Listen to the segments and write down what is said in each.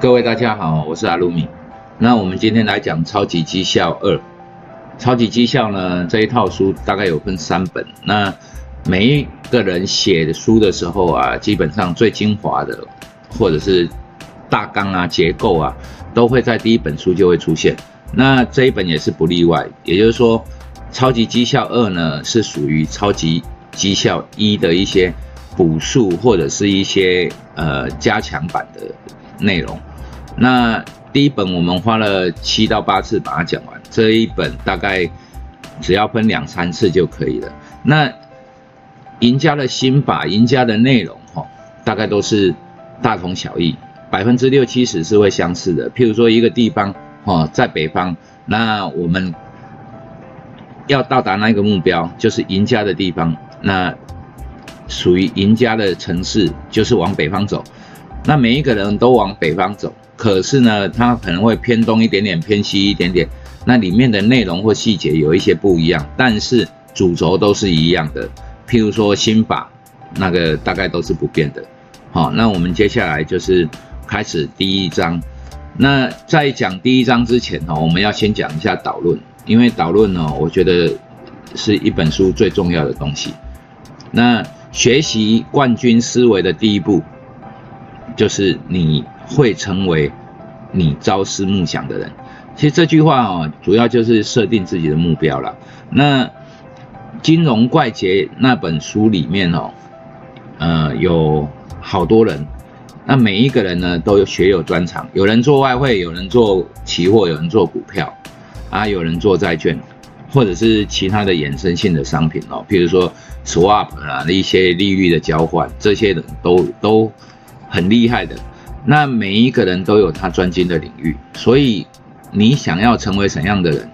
各位大家好，我是阿鲁米。那我们今天来讲《超级绩效二》。《超级绩效》呢这一套书大概有分三本。那每一个人写的书的时候啊，基本上最精华的，或者是大纲啊、结构啊，都会在第一本书就会出现。那这一本也是不例外。也就是说，《超级绩效二》呢是属于《超级绩效一》的一些补述或者是一些呃加强版的内容。那第一本我们花了七到八次把它讲完，这一本大概只要分两三次就可以了。那赢家的心法、赢家的内容，哈，大概都是大同小异，百分之六七十是会相似的。譬如说一个地方，哈，在北方，那我们要到达那个目标，就是赢家的地方，那属于赢家的城市，就是往北方走。那每一个人都往北方走。可是呢，它可能会偏东一点点，偏西一点点，那里面的内容或细节有一些不一样，但是主轴都是一样的。譬如说心法，那个大概都是不变的。好，那我们接下来就是开始第一章。那在讲第一章之前呢，我们要先讲一下导论，因为导论呢，我觉得是一本书最重要的东西。那学习冠军思维的第一步，就是你。会成为你朝思暮想的人。其实这句话哦，主要就是设定自己的目标了。那《金融怪杰》那本书里面哦，呃，有好多人，那每一个人呢都有学有专长，有人做外汇，有人做期货，有人做股票，啊，有人做债券，或者是其他的衍生性的商品哦，比如说 swap 啊，一些利率的交换，这些人都都很厉害的。那每一个人都有他专精的领域，所以你想要成为怎样的人，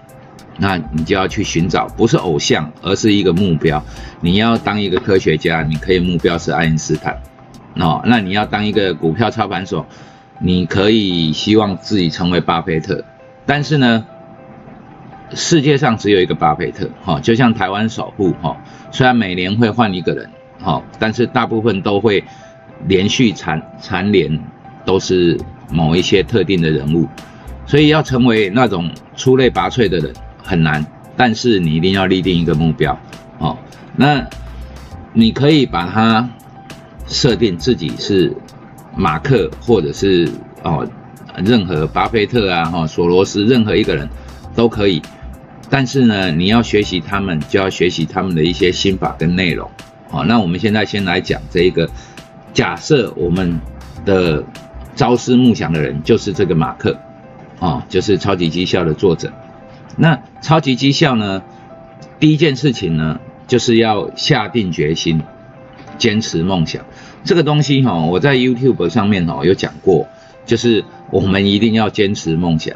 那你就要去寻找，不是偶像，而是一个目标。你要当一个科学家，你可以目标是爱因斯坦，哦，那你要当一个股票操盘手，你可以希望自己成为巴菲特。但是呢，世界上只有一个巴菲特，哈，就像台湾首富，哈，虽然每年会换一个人，哈，但是大部分都会连续蝉蝉联。都是某一些特定的人物，所以要成为那种出类拔萃的人很难。但是你一定要立定一个目标，哦，那你可以把它设定自己是马克，或者是哦，任何巴菲特啊，哈，索罗斯，任何一个人都可以。但是呢，你要学习他们，就要学习他们的一些心法跟内容。好，那我们现在先来讲这一个，假设我们的。朝思暮想的人就是这个马克，啊，就是超级绩效的作者。那超级绩效呢，第一件事情呢，就是要下定决心，坚持梦想。这个东西哈，我在 YouTube 上面哈有讲过，就是我们一定要坚持梦想。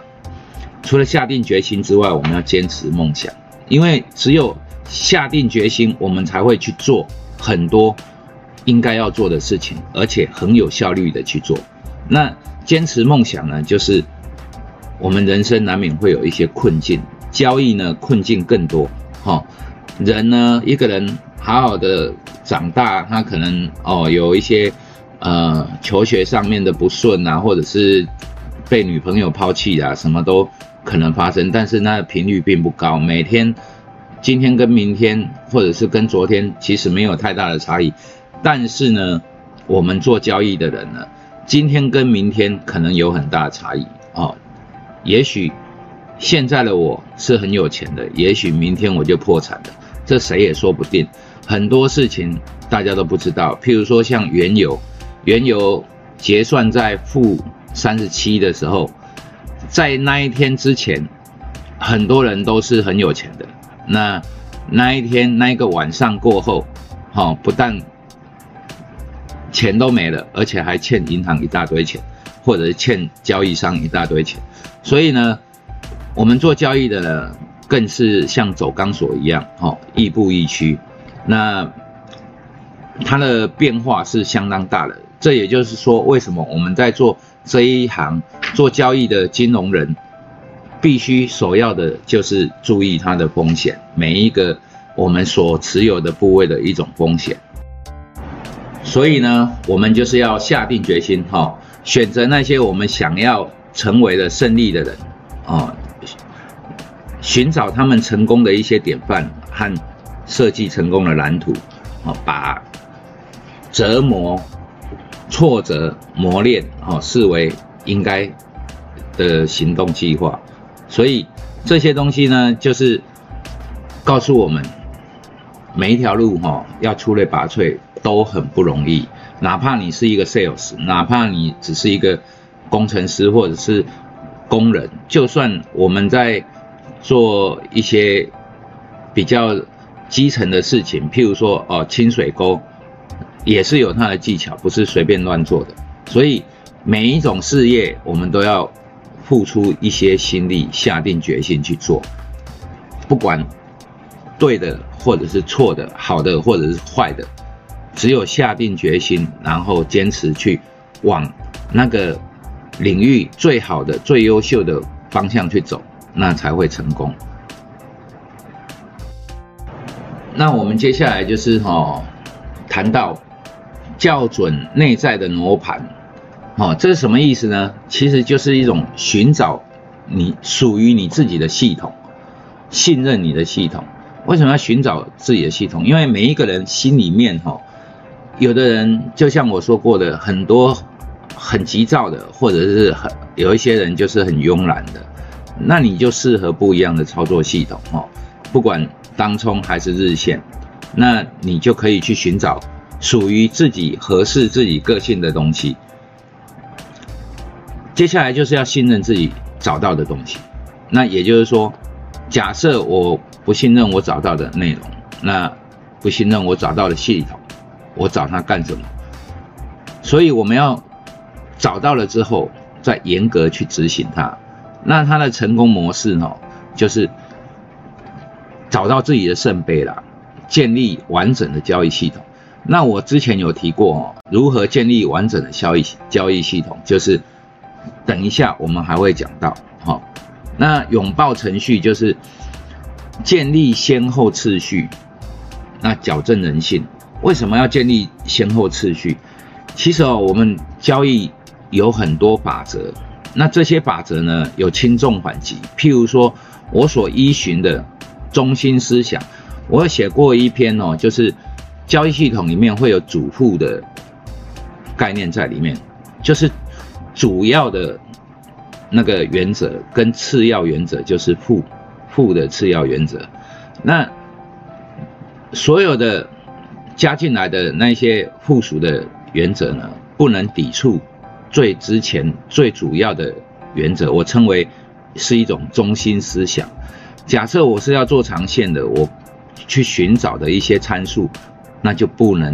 除了下定决心之外，我们要坚持梦想，因为只有下定决心，我们才会去做很多应该要做的事情，而且很有效率的去做。那坚持梦想呢，就是我们人生难免会有一些困境，交易呢困境更多。哈，人呢一个人好好的长大，他可能哦有一些呃求学上面的不顺啊，或者是被女朋友抛弃啊，什么都可能发生，但是那频率并不高。每天今天跟明天，或者是跟昨天，其实没有太大的差异。但是呢，我们做交易的人呢？今天跟明天可能有很大差异哦，也许现在的我是很有钱的，也许明天我就破产了，这谁也说不定。很多事情大家都不知道，譬如说像原油，原油结算在负三十七的时候，在那一天之前，很多人都是很有钱的。那那一天那一个晚上过后，哈，不但钱都没了，而且还欠银行一大堆钱，或者是欠交易商一大堆钱。所以呢，我们做交易的呢，更是像走钢索一样，哈，亦步亦趋。那它的变化是相当大的。这也就是说，为什么我们在做这一行做交易的金融人，必须首要的就是注意它的风险，每一个我们所持有的部位的一种风险。所以呢，我们就是要下定决心哈，选择那些我们想要成为的胜利的人啊，寻找他们成功的一些典范和设计成功的蓝图啊，把折磨、挫折、磨练啊视为应该的行动计划。所以这些东西呢，就是告诉我们每一条路哈，要出类拔萃。都很不容易，哪怕你是一个 sales，哪怕你只是一个工程师或者是工人，就算我们在做一些比较基层的事情，譬如说哦清水沟，也是有它的技巧，不是随便乱做的。所以每一种事业，我们都要付出一些心力，下定决心去做，不管对的或者是错的，好的或者是坏的。只有下定决心，然后坚持去往那个领域最好的、最优秀的方向去走，那才会成功。那我们接下来就是哈，谈到校准内在的罗盘，哦，这是什么意思呢？其实就是一种寻找你属于你自己的系统，信任你的系统。为什么要寻找自己的系统？因为每一个人心里面哈。有的人就像我说过的，很多很急躁的，或者是很有一些人就是很慵懒的，那你就适合不一样的操作系统哦。不管当冲还是日线，那你就可以去寻找属于自己合适自己个性的东西。接下来就是要信任自己找到的东西。那也就是说，假设我不信任我找到的内容，那不信任我找到的系统。我找他干什么？所以我们要找到了之后，再严格去执行它。那它的成功模式呢，就是找到自己的圣杯了，建立完整的交易系统。那我之前有提过哦，如何建立完整的交易交易系统，就是等一下我们还会讲到。好，那拥抱程序就是建立先后次序，那矫正人性。为什么要建立先后次序？其实哦，我们交易有很多法则，那这些法则呢，有轻重缓急。譬如说，我所依循的中心思想，我写过一篇哦，就是交易系统里面会有主副的概念在里面，就是主要的那个原则跟次要原则，就是副副的次要原则。那所有的。加进来的那些附属的原则呢，不能抵触最之前最主要的原则，我称为是一种中心思想。假设我是要做长线的，我去寻找的一些参数，那就不能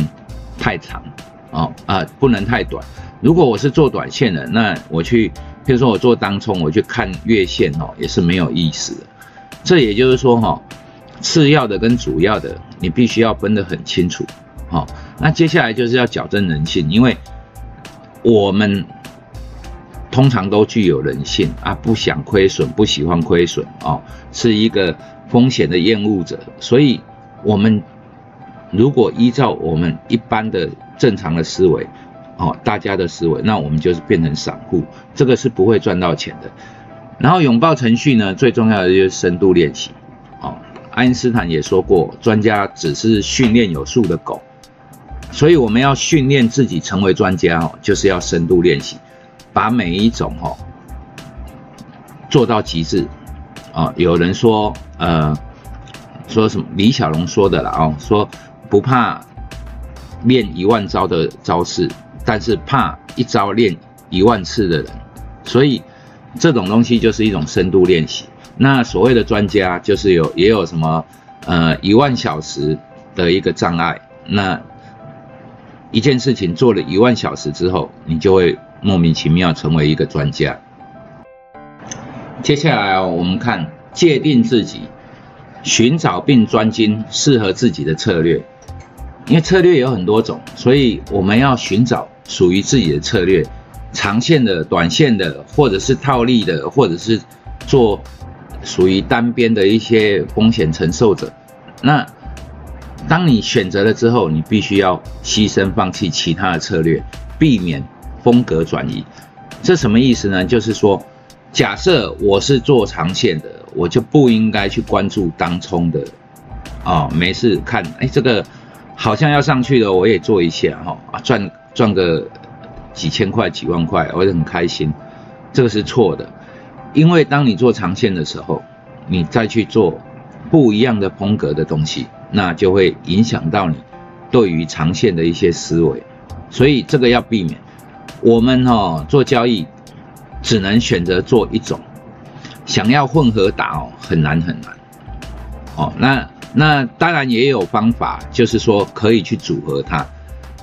太长哦啊，不能太短。如果我是做短线的，那我去，比如说我做当冲，我去看月线哦，也是没有意思的。这也就是说哈。次要的跟主要的，你必须要分得很清楚，好，那接下来就是要矫正人性，因为我们通常都具有人性啊，不想亏损，不喜欢亏损哦，是一个风险的厌恶者，所以我们如果依照我们一般的正常的思维，哦，大家的思维，那我们就是变成散户，这个是不会赚到钱的。然后拥抱程序呢，最重要的就是深度练习。爱因斯坦也说过，专家只是训练有素的狗，所以我们要训练自己成为专家哦，就是要深度练习，把每一种哦做到极致啊。有人说，呃，说什么？李小龙说的了哦，说不怕练一万招的招式，但是怕一招练一万次的人，所以这种东西就是一种深度练习。那所谓的专家就是有也有什么呃一万小时的一个障碍，那一件事情做了一万小时之后，你就会莫名其妙成为一个专家。接下来哦，我们看界定自己，寻找并专精适合自己的策略，因为策略有很多种，所以我们要寻找属于自己的策略，长线的、短线的，或者是套利的，或者是做。属于单边的一些风险承受者，那当你选择了之后，你必须要牺牲、放弃其他的策略，避免风格转移。这什么意思呢？就是说，假设我是做长线的，我就不应该去关注当冲的。哦，没事看，哎，这个好像要上去了，我也做一下哈，赚赚个几千块、几万块，我也很开心。这个是错的，因为当你做长线的时候，你再去做不一样的风格的东西。那就会影响到你对于长线的一些思维，所以这个要避免。我们哈做交易只能选择做一种，想要混合打哦很难很难。哦，那那当然也有方法，就是说可以去组合它，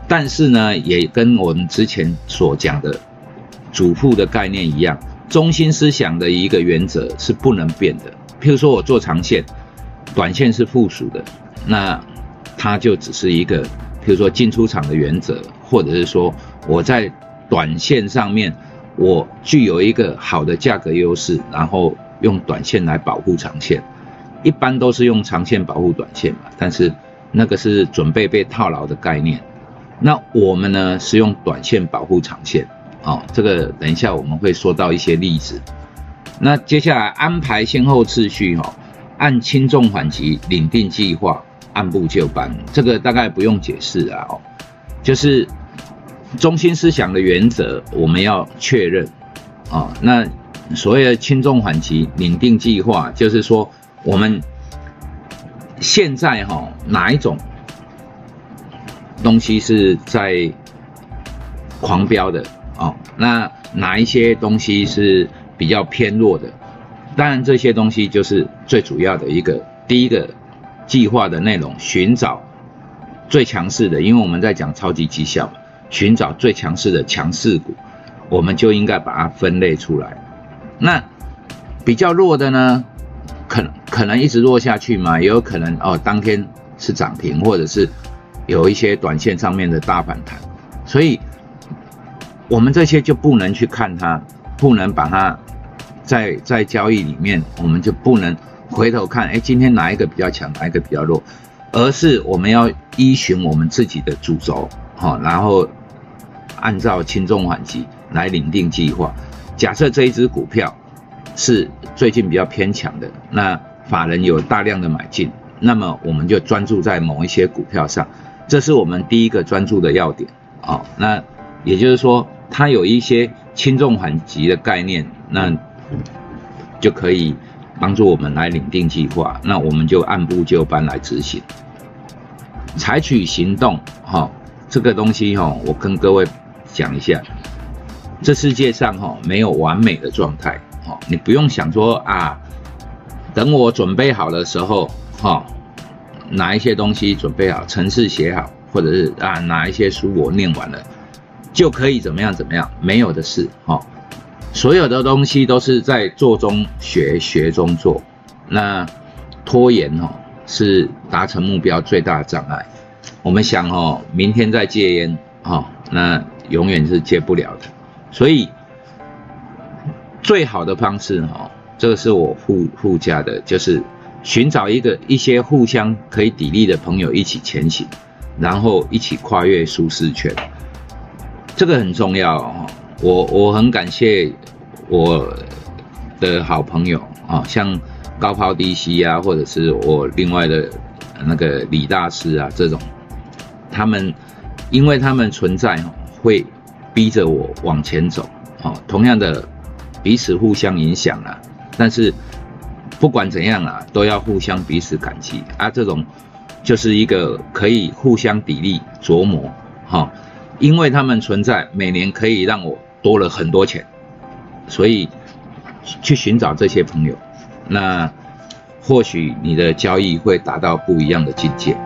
但是呢也跟我们之前所讲的主副的概念一样，中心思想的一个原则是不能变的。譬如说我做长线，短线是附属的。那它就只是一个，比如说进出场的原则，或者是说我在短线上面我具有一个好的价格优势，然后用短线来保护长线，一般都是用长线保护短线嘛。但是那个是准备被套牢的概念。那我们呢是用短线保护长线，哦，这个等一下我们会说到一些例子。那接下来安排先后次序，哈，按轻重缓急领定计划。按部就班，这个大概不用解释啊，哦，就是中心思想的原则，我们要确认啊。那所谓的轻重缓急拟定计划，就是说我们现在哈哪一种东西是在狂飙的哦，那哪一些东西是比较偏弱的？当然这些东西就是最主要的一个第一个。计划的内容，寻找最强势的，因为我们在讲超级绩效，寻找最强势的强势股，我们就应该把它分类出来。那比较弱的呢，可可能一直弱下去嘛，也有可能哦，当天是涨停，或者是有一些短线上面的大反弹，所以我们这些就不能去看它，不能把它在在交易里面，我们就不能。回头看，哎，今天哪一个比较强，哪一个比较弱，而是我们要依循我们自己的主轴，哈，然后按照轻重缓急来领定计划。假设这一只股票是最近比较偏强的，那法人有大量的买进，那么我们就专注在某一些股票上，这是我们第一个专注的要点，啊，那也就是说，它有一些轻重缓急的概念，那就可以。帮助我们来领定计划，那我们就按部就班来执行，采取行动。哈，这个东西哈，我跟各位讲一下，这世界上哈没有完美的状态。哈，你不用想说啊，等我准备好的时候，哈，哪一些东西准备好，程式写好，或者是啊哪一些书我念完了，就可以怎么样怎么样？没有的事。哈。所有的东西都是在做中学，学中做。那拖延哦，是达成目标最大的障碍。我们想哦，明天再戒烟哦，那永远是戒不了的。所以最好的方式哈，这个是我附附加的，就是寻找一个一些互相可以砥砺的朋友一起前行，然后一起跨越舒适圈。这个很重要哦。我我很感谢我的好朋友啊，像高抛低吸啊，或者是我另外的那个李大师啊，这种，他们因为他们存在，会逼着我往前走，哦，同样的彼此互相影响啊，但是不管怎样啊，都要互相彼此感激啊，这种就是一个可以互相砥砺琢磨，哈，因为他们存在，每年可以让我。多了很多钱，所以去寻找这些朋友，那或许你的交易会达到不一样的境界。